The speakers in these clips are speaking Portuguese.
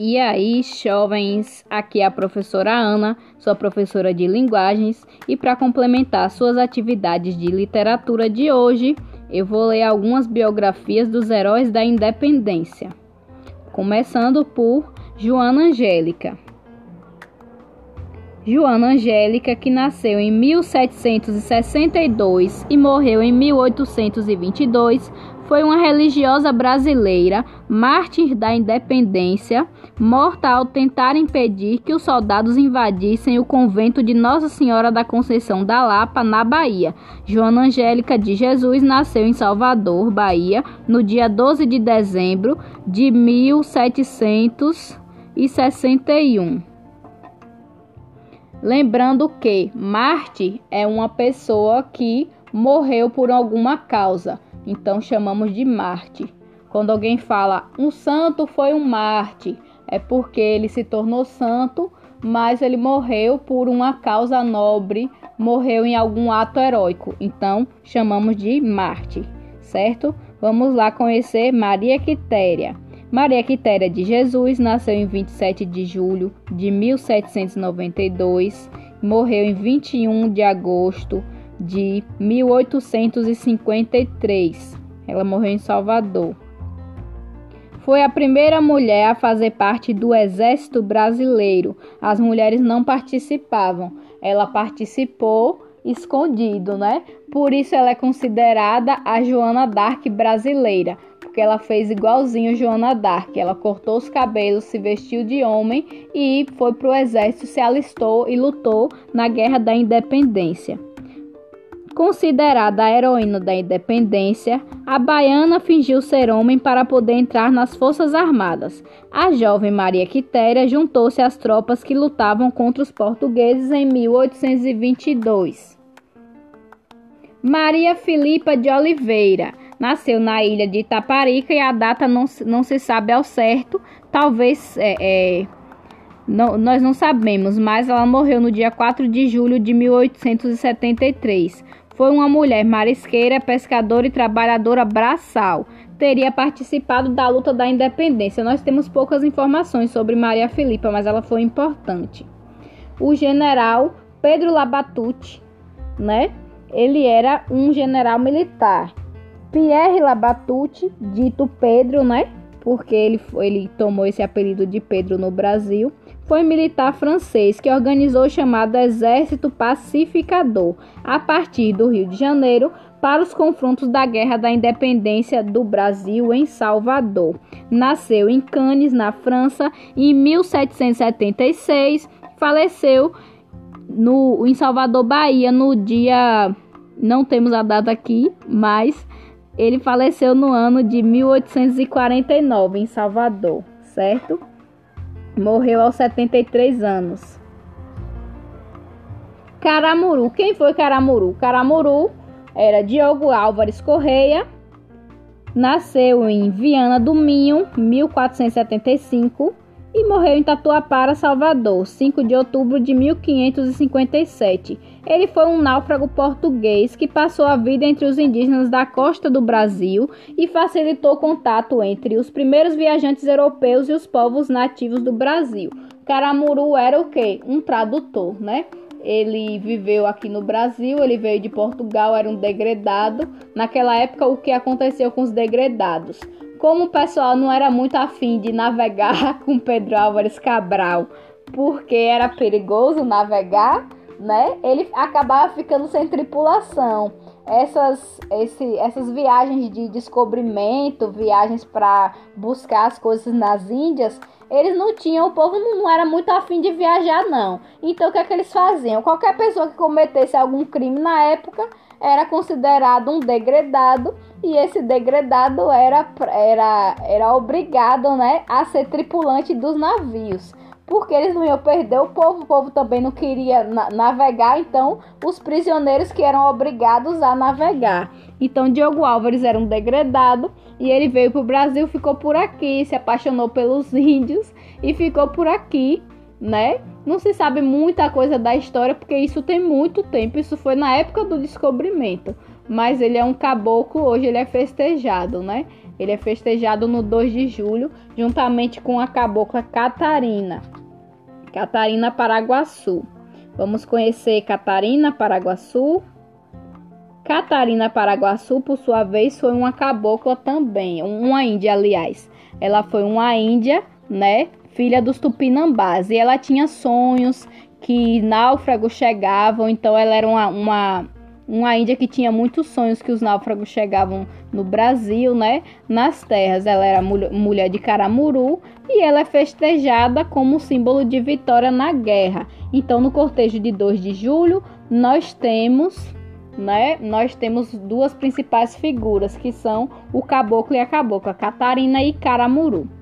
E aí, jovens, aqui é a professora Ana, sua professora de linguagens, e para complementar suas atividades de literatura de hoje, eu vou ler algumas biografias dos heróis da independência. Começando por Joana Angélica. Joana Angélica, que nasceu em 1762 e morreu em 1822, foi uma religiosa brasileira, mártir da independência, morta ao tentar impedir que os soldados invadissem o convento de Nossa Senhora da Conceição da Lapa, na Bahia. Joana Angélica de Jesus nasceu em Salvador, Bahia, no dia 12 de dezembro de 1761. Lembrando que Marte é uma pessoa que morreu por alguma causa. Então chamamos de Marte. Quando alguém fala um santo foi um Marte, é porque ele se tornou santo, mas ele morreu por uma causa nobre, morreu em algum ato heróico. Então chamamos de Marte, certo? Vamos lá conhecer Maria Quitéria. Maria Quitéria de Jesus nasceu em 27 de julho de 1792, morreu em 21 de agosto de 1853. Ela morreu em Salvador. Foi a primeira mulher a fazer parte do Exército Brasileiro. As mulheres não participavam. Ela participou escondido, né? Por isso ela é considerada a Joana Dark brasileira, porque ela fez igualzinho Joana Dark. Ela cortou os cabelos, se vestiu de homem e foi para o exército, se alistou e lutou na Guerra da Independência. Considerada a heroína da independência, a baiana fingiu ser homem para poder entrar nas Forças Armadas. A jovem Maria Quitéria juntou-se às tropas que lutavam contra os portugueses em 1822. Maria Filipa de Oliveira nasceu na ilha de Itaparica e a data não, não se sabe ao certo, talvez é, é, não, nós não sabemos, mas ela morreu no dia 4 de julho de 1873. Foi uma mulher marisqueira, pescadora e trabalhadora braçal. Teria participado da luta da independência. Nós temos poucas informações sobre Maria Filipa, mas ela foi importante. O general Pedro Labatute, né? Ele era um general militar. Pierre Labatute, dito Pedro, né? Porque ele, ele tomou esse apelido de Pedro no Brasil foi militar francês que organizou o chamado Exército Pacificador a partir do Rio de Janeiro para os confrontos da Guerra da Independência do Brasil em Salvador. Nasceu em Cannes, na França, em 1776, faleceu no, em Salvador, Bahia, no dia. Não temos a data aqui, mas ele faleceu no ano de 1849 em Salvador, certo? Morreu aos 73 anos. Caramuru. Quem foi Caramuru? Caramuru era Diogo Álvares Correia. Nasceu em Viana do Minho, 1475 e morreu em Tatuapara, Salvador, 5 de outubro de 1557. Ele foi um náufrago português que passou a vida entre os indígenas da costa do Brasil e facilitou contato entre os primeiros viajantes europeus e os povos nativos do Brasil. Caramuru era o quê? Um tradutor, né? Ele viveu aqui no Brasil, ele veio de Portugal, era um degredado. Naquela época, o que aconteceu com os degredados? Como o pessoal não era muito afim de navegar com Pedro Álvares Cabral, porque era perigoso navegar, né? Ele acabava ficando sem tripulação. Essas, esse, essas viagens de descobrimento, viagens para buscar as coisas nas Índias, eles não tinham, o povo não era muito afim de viajar, não. Então o que é que eles faziam? Qualquer pessoa que cometesse algum crime na época era considerado um degradado e esse degradado era, era, era obrigado né, a ser tripulante dos navios. Porque eles não iam perder o povo, o povo também não queria na navegar, então os prisioneiros que eram obrigados a navegar. Então Diogo Álvares era um degradado e ele veio para o Brasil, ficou por aqui, se apaixonou pelos índios e ficou por aqui, né? Não se sabe muita coisa da história porque isso tem muito tempo, isso foi na época do descobrimento mas ele é um caboclo, hoje ele é festejado, né? Ele é festejado no 2 de julho, juntamente com a cabocla Catarina. Catarina Paraguaçu. Vamos conhecer Catarina Paraguaçu. Catarina Paraguaçu, por sua vez, foi uma cabocla também, uma índia, aliás. Ela foi uma índia, né, filha dos tupinambás, e ela tinha sonhos que náufragos chegavam, então ela era uma, uma uma índia que tinha muitos sonhos que os náufragos chegavam no Brasil, né? Nas terras. Ela era mulher de Caramuru e ela é festejada como símbolo de vitória na guerra. Então, no cortejo de 2 de julho, nós temos, né? Nós temos duas principais figuras que são o caboclo e a cabocla, Catarina e Caramuru.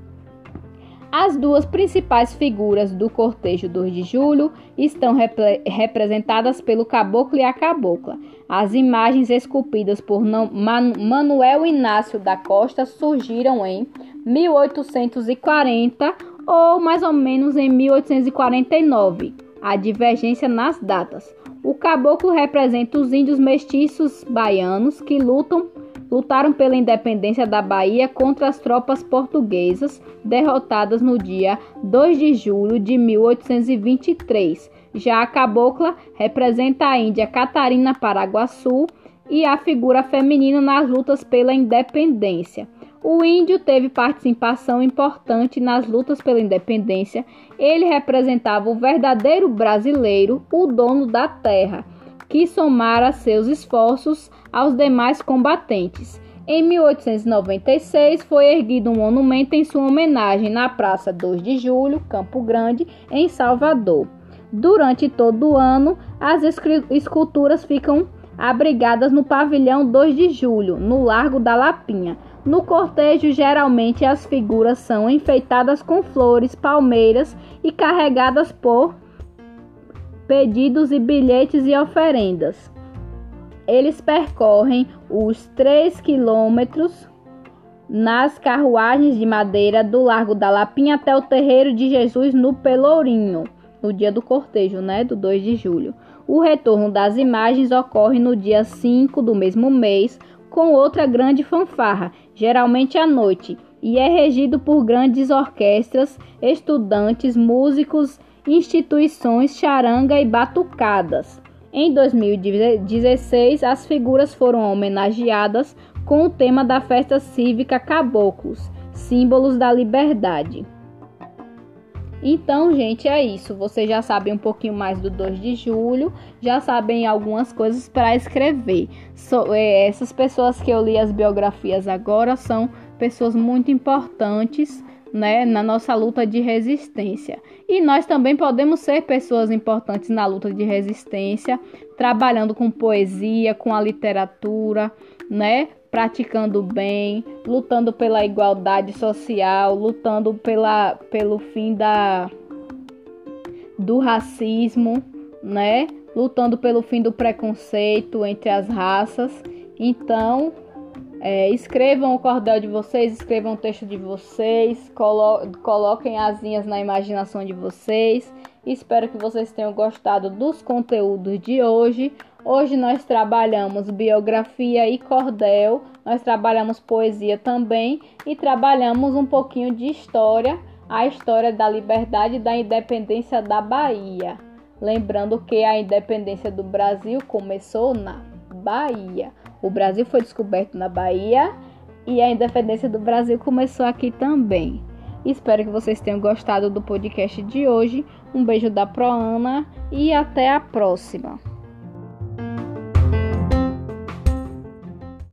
As duas principais figuras do cortejo 2 de julho estão repre representadas pelo caboclo e a cabocla. As imagens esculpidas por Man Manuel Inácio da Costa surgiram em 1840 ou mais ou menos em 1849. Há divergência nas datas. O caboclo representa os índios mestiços baianos que lutam lutaram pela independência da Bahia contra as tropas portuguesas derrotadas no dia 2 de julho de 1823. Já a cabocla representa a Índia Catarina Paraguaçu e a figura feminina nas lutas pela independência. O índio teve participação importante nas lutas pela independência. Ele representava o verdadeiro brasileiro, o dono da terra que somara seus esforços aos demais combatentes. Em 1896 foi erguido um monumento em sua homenagem na Praça 2 de Julho, Campo Grande, em Salvador. Durante todo o ano, as esculturas ficam abrigadas no pavilhão 2 de Julho, no Largo da Lapinha. No cortejo, geralmente as figuras são enfeitadas com flores, palmeiras e carregadas por pedidos e bilhetes e oferendas. Eles percorrem os 3 quilômetros nas carruagens de madeira do Largo da Lapinha até o Terreiro de Jesus no Pelourinho, no dia do cortejo, né, do 2 de julho. O retorno das imagens ocorre no dia 5 do mesmo mês, com outra grande fanfarra, geralmente à noite, e é regido por grandes orquestras, estudantes, músicos instituições charanga e batucadas. Em 2016, as figuras foram homenageadas com o tema da festa cívica Caboclos, símbolos da liberdade. Então, gente, é isso. Vocês já sabem um pouquinho mais do 2 de julho, já sabem algumas coisas para escrever. So, é, essas pessoas que eu li as biografias agora são pessoas muito importantes né, na nossa luta de resistência. E nós também podemos ser pessoas importantes na luta de resistência, trabalhando com poesia, com a literatura, né, praticando bem, lutando pela igualdade social, lutando pela, pelo fim da do racismo, né? Lutando pelo fim do preconceito entre as raças. Então, é, escrevam o cordel de vocês, escrevam o texto de vocês, colo coloquem asinhas na imaginação de vocês. Espero que vocês tenham gostado dos conteúdos de hoje. Hoje nós trabalhamos biografia e cordel, nós trabalhamos poesia também e trabalhamos um pouquinho de história, a história da liberdade e da independência da Bahia. Lembrando que a independência do Brasil começou na Bahia. O Brasil foi descoberto na Bahia e a independência do Brasil começou aqui também. Espero que vocês tenham gostado do podcast de hoje. Um beijo da Proana e até a próxima.